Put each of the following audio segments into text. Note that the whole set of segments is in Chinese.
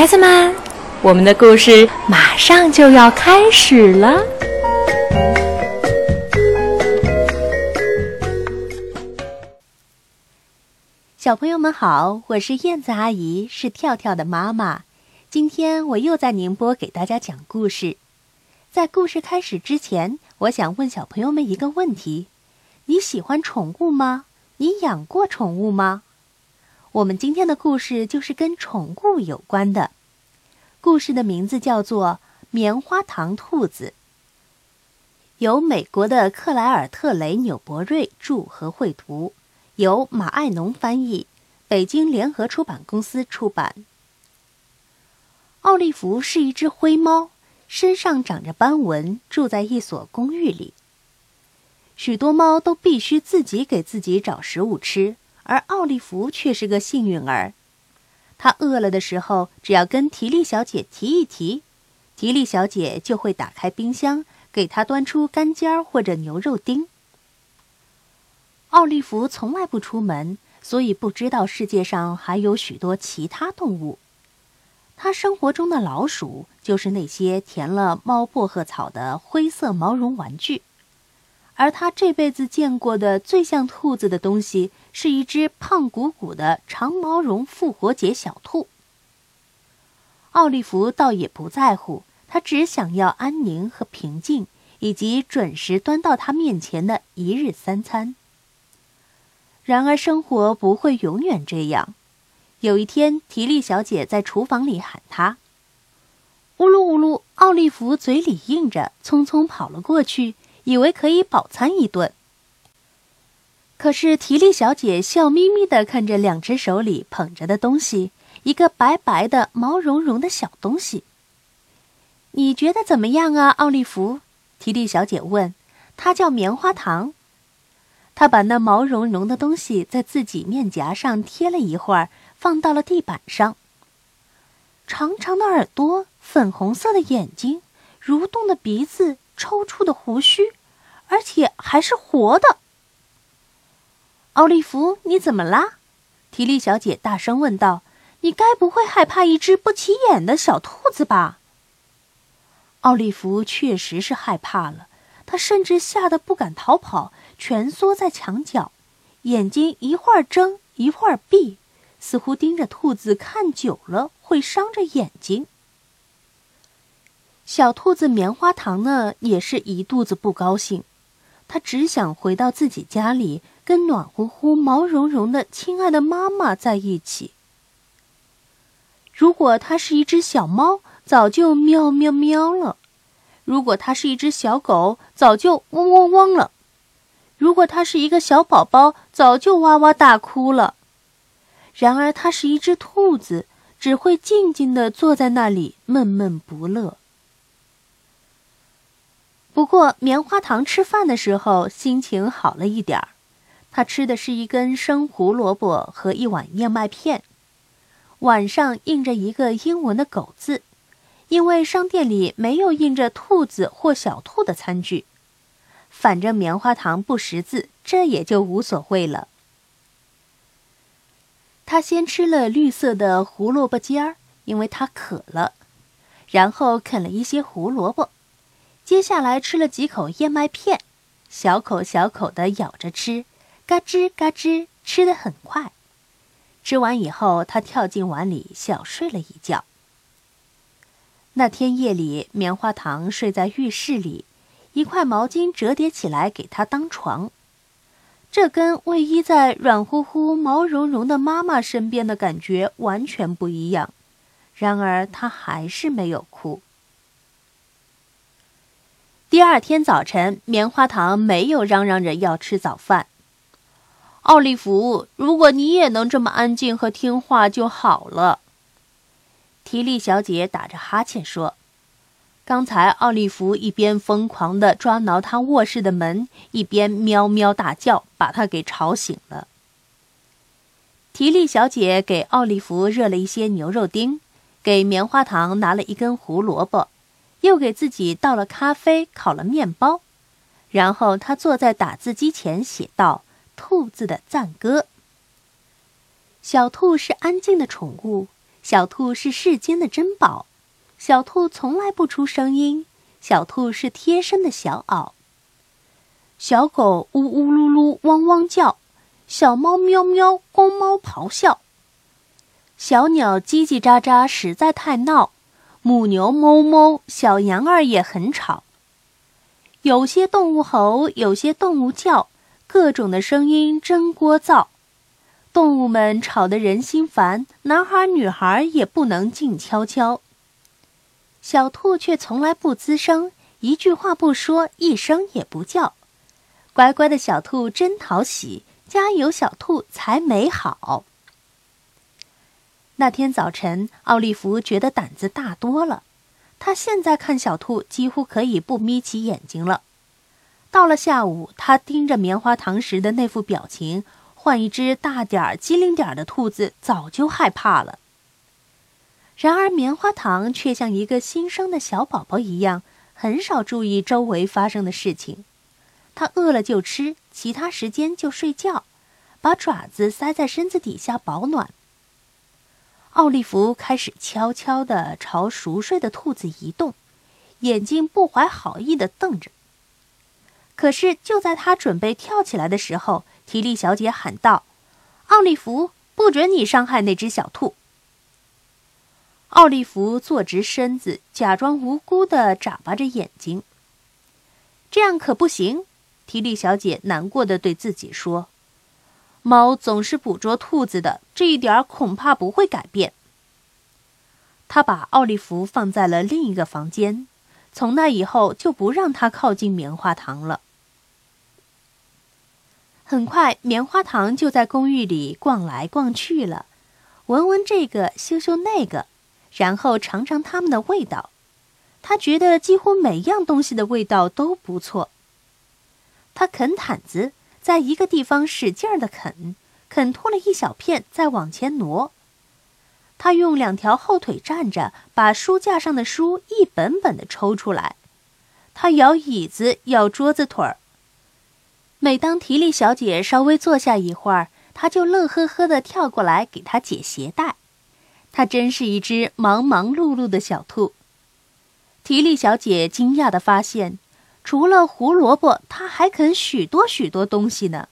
孩子们，我们的故事马上就要开始了。小朋友们好，我是燕子阿姨，是跳跳的妈妈。今天我又在宁波给大家讲故事。在故事开始之前，我想问小朋友们一个问题：你喜欢宠物吗？你养过宠物吗？我们今天的故事就是跟宠物有关的。故事的名字叫做《棉花糖兔子》，由美国的克莱尔特雷纽伯瑞著和绘图。由马爱农翻译，北京联合出版公司出版。奥利弗是一只灰猫，身上长着斑纹，住在一所公寓里。许多猫都必须自己给自己找食物吃，而奥利弗却是个幸运儿。他饿了的时候，只要跟提利小姐提一提，提利小姐就会打开冰箱，给他端出干尖儿或者牛肉丁。奥利弗从来不出门，所以不知道世界上还有许多其他动物。他生活中的老鼠就是那些填了猫薄荷草的灰色毛绒玩具，而他这辈子见过的最像兔子的东西是一只胖鼓鼓的长毛绒复活节小兔。奥利弗倒也不在乎，他只想要安宁和平静，以及准时端到他面前的一日三餐。然而，生活不会永远这样。有一天，提利小姐在厨房里喊他：“呜噜呜噜！”奥利弗嘴里应着，匆匆跑了过去，以为可以饱餐一顿。可是，提利小姐笑眯眯地看着两只手里捧着的东西，一个白白的、毛茸茸的小东西。“你觉得怎么样啊，奥利弗？”提利小姐问。“它叫棉花糖。”她把那毛茸茸的东西在自己面颊上贴了一会儿，放到了地板上。长长的耳朵，粉红色的眼睛，蠕动的鼻子，抽搐的胡须，而且还是活的。奥利弗，你怎么啦？提利小姐大声问道：“你该不会害怕一只不起眼的小兔子吧？”奥利弗确实是害怕了，他甚至吓得不敢逃跑。蜷缩在墙角，眼睛一会儿睁一会儿闭，似乎盯着兔子看久了会伤着眼睛。小兔子棉花糖呢，也是一肚子不高兴，它只想回到自己家里，跟暖乎乎、毛茸茸的亲爱的妈妈在一起。如果它是一只小猫，早就喵喵喵了；如果它是一只小狗，早就汪汪汪了。如果它是一个小宝宝，早就哇哇大哭了。然而，它是一只兔子，只会静静地坐在那里，闷闷不乐。不过，棉花糖吃饭的时候心情好了一点儿。他吃的是一根生胡萝卜和一碗燕麦片。碗上印着一个英文的“狗”字，因为商店里没有印着兔子或小兔的餐具。反正棉花糖不识字，这也就无所谓了。他先吃了绿色的胡萝卜尖儿，因为他渴了，然后啃了一些胡萝卜，接下来吃了几口燕麦片，小口小口的咬着吃，嘎吱嘎吱，吃得很快。吃完以后，他跳进碗里小睡了一觉。那天夜里，棉花糖睡在浴室里。一块毛巾折叠起来给他当床，这跟偎依在软乎乎、毛茸茸的妈妈身边的感觉完全不一样。然而他还是没有哭。第二天早晨，棉花糖没有嚷嚷着要吃早饭。奥利弗，如果你也能这么安静和听话就好了。提利小姐打着哈欠说。刚才奥利弗一边疯狂地抓挠他卧室的门，一边喵喵大叫，把他给吵醒了。提利小姐给奥利弗热了一些牛肉丁，给棉花糖拿了一根胡萝卜，又给自己倒了咖啡，烤了面包。然后他坐在打字机前写道：“兔子的赞歌。”小兔是安静的宠物，小兔是世间的珍宝，小兔从来不出声音，小兔是贴身的小袄。小狗呜呜噜噜汪汪叫，小猫喵喵公猫咆哮，小鸟叽叽喳喳实在太闹，母牛哞哞，小羊儿也很吵。有些动物吼，有些动物叫，各种的声音真聒噪。动物们吵得人心烦，男孩女孩也不能静悄悄。小兔却从来不吱声，一句话不说，一声也不叫。乖乖的小兔真讨喜，家有小兔才美好。那天早晨，奥利弗觉得胆子大多了。他现在看小兔几乎可以不眯起眼睛了。到了下午，他盯着棉花糖时的那副表情。换一只大点儿、机灵点儿的兔子，早就害怕了。然而，棉花糖却像一个新生的小宝宝一样，很少注意周围发生的事情。它饿了就吃，其他时间就睡觉，把爪子塞在身子底下保暖。奥利弗开始悄悄地朝熟睡的兔子移动，眼睛不怀好意地瞪着。可是，就在他准备跳起来的时候，提利小姐喊道：“奥利弗，不准你伤害那只小兔。”奥利弗坐直身子，假装无辜地眨巴着眼睛。这样可不行，提利小姐难过的对自己说：“猫总是捕捉兔子的，这一点恐怕不会改变。”他把奥利弗放在了另一个房间，从那以后就不让他靠近棉花糖了。很快，棉花糖就在公寓里逛来逛去了，闻闻这个，嗅嗅那个，然后尝尝它们的味道。他觉得几乎每样东西的味道都不错。他啃毯子，在一个地方使劲的啃，啃脱了一小片，再往前挪。他用两条后腿站着，把书架上的书一本本的抽出来。他摇椅子，摇桌子腿儿。每当提利小姐稍微坐下一会儿，他就乐呵呵的跳过来给她解鞋带。他真是一只忙忙碌碌的小兔。提利小姐惊讶的发现，除了胡萝卜，他还啃许多许多东西呢。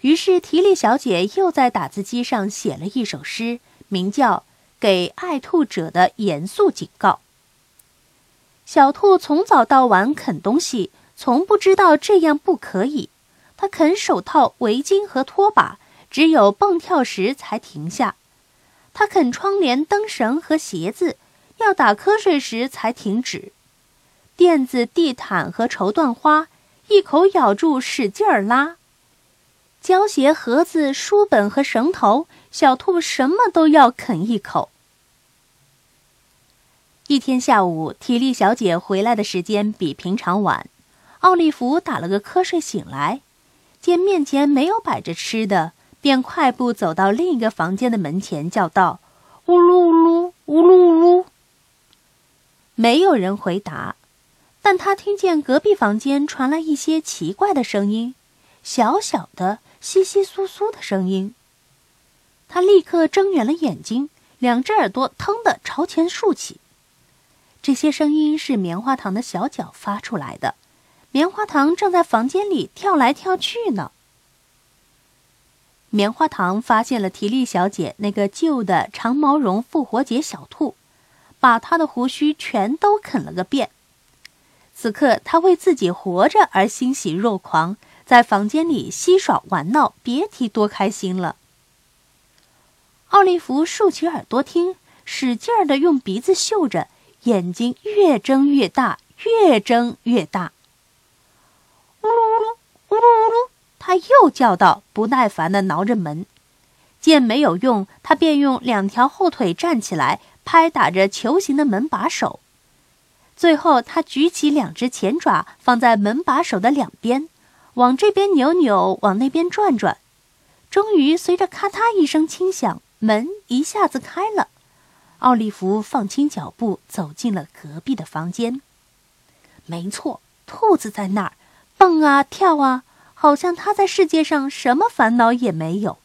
于是，提利小姐又在打字机上写了一首诗，名叫《给爱兔者的严肃警告》。小兔从早到晚啃东西。从不知道这样不可以，它啃手套、围巾和拖把，只有蹦跳时才停下；它啃窗帘、灯绳和鞋子，要打瞌睡时才停止。垫子、地毯和绸缎花，一口咬住，使劲儿拉。胶鞋盒子、书本和绳头，小兔什么都要啃一口。一天下午，体力小姐回来的时间比平常晚。奥利弗打了个瞌睡，醒来，见面前没有摆着吃的，便快步走到另一个房间的门前，叫道：“呜噜呜噜，呜噜呜噜。”没有人回答，但他听见隔壁房间传来一些奇怪的声音，小小的、稀稀疏疏的声音。他立刻睁圆了眼睛，两只耳朵腾地朝前竖起。这些声音是棉花糖的小脚发出来的。棉花糖正在房间里跳来跳去呢。棉花糖发现了提利小姐那个旧的长毛绒复活节小兔，把它的胡须全都啃了个遍。此刻，他为自己活着而欣喜若狂，在房间里嬉耍玩闹，别提多开心了。奥利弗竖起耳朵听，使劲儿的用鼻子嗅着，眼睛越睁越大，越睁越大。呜噜呜噜呜噜呜噜，他又叫道，不耐烦地挠着门。见没有用，他便用两条后腿站起来，拍打着球形的门把手。最后，他举起两只前爪，放在门把手的两边，往这边扭扭，往那边转转。终于，随着咔嗒一声轻响，门一下子开了。奥利弗放轻脚步，走进了隔壁的房间。没错，兔子在那儿。蹦啊跳啊，好像他在世界上什么烦恼也没有。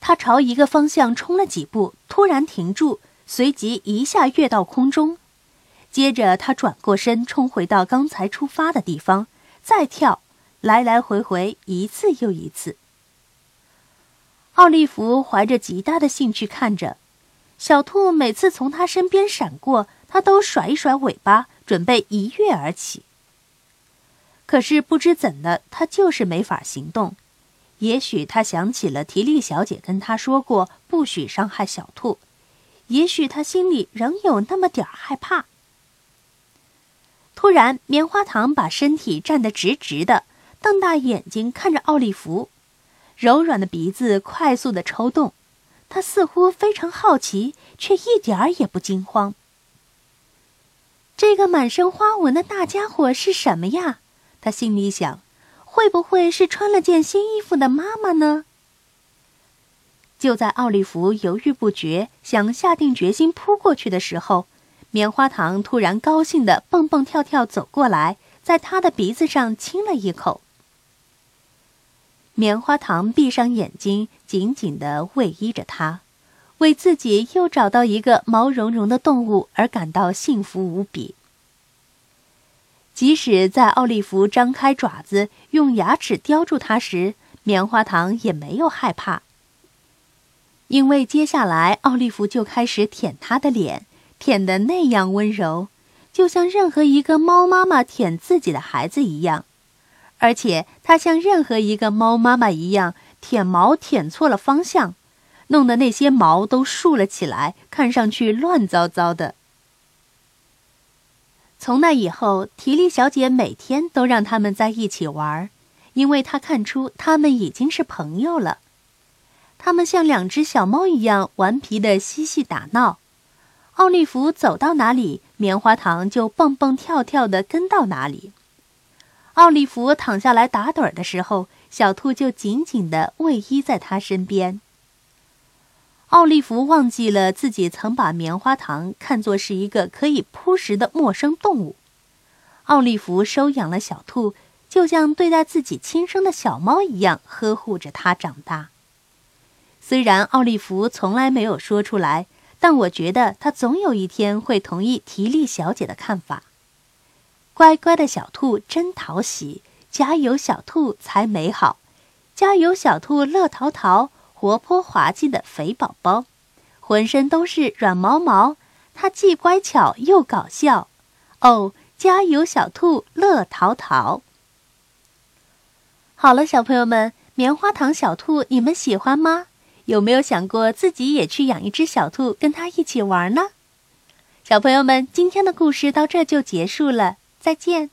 他朝一个方向冲了几步，突然停住，随即一下跃到空中。接着，他转过身，冲回到刚才出发的地方，再跳，来来回回一次又一次。奥利弗怀着极大的兴趣看着，小兔每次从他身边闪过，他都甩一甩尾巴，准备一跃而起。可是不知怎的，他就是没法行动。也许他想起了提利小姐跟他说过不许伤害小兔，也许他心里仍有那么点儿害怕。突然，棉花糖把身体站得直直的，瞪大眼睛看着奥利弗，柔软的鼻子快速的抽动，他似乎非常好奇，却一点儿也不惊慌。这个满身花纹的大家伙是什么呀？他心里想。会不会是穿了件新衣服的妈妈呢？就在奥利弗犹豫不决，想下定决心扑过去的时候，棉花糖突然高兴的蹦蹦跳跳走过来，在他的鼻子上亲了一口。棉花糖闭上眼睛，紧紧的偎依着他，为自己又找到一个毛茸茸的动物而感到幸福无比。即使在奥利弗张开爪子用牙齿叼住它时，棉花糖也没有害怕，因为接下来奥利弗就开始舔他的脸，舔得那样温柔，就像任何一个猫妈妈舔自己的孩子一样，而且它像任何一个猫妈妈一样舔毛舔错了方向，弄得那些毛都竖了起来，看上去乱糟糟的。从那以后，提利小姐每天都让他们在一起玩，因为她看出他们已经是朋友了。他们像两只小猫一样顽皮的嬉戏打闹。奥利弗走到哪里，棉花糖就蹦蹦跳跳的跟到哪里。奥利弗躺下来打盹的时候，小兔就紧紧的偎依在他身边。奥利弗忘记了自己曾把棉花糖看作是一个可以扑食的陌生动物。奥利弗收养了小兔，就像对待自己亲生的小猫一样呵护着它长大。虽然奥利弗从来没有说出来，但我觉得他总有一天会同意提利小姐的看法。乖乖的小兔真讨喜，家有小兔才美好，家有小兔乐淘淘。活泼滑稽的肥宝宝，浑身都是软毛毛。它既乖巧又搞笑。哦，加油，小兔乐淘淘！好了，小朋友们，棉花糖小兔，你们喜欢吗？有没有想过自己也去养一只小兔，跟它一起玩呢？小朋友们，今天的故事到这就结束了，再见。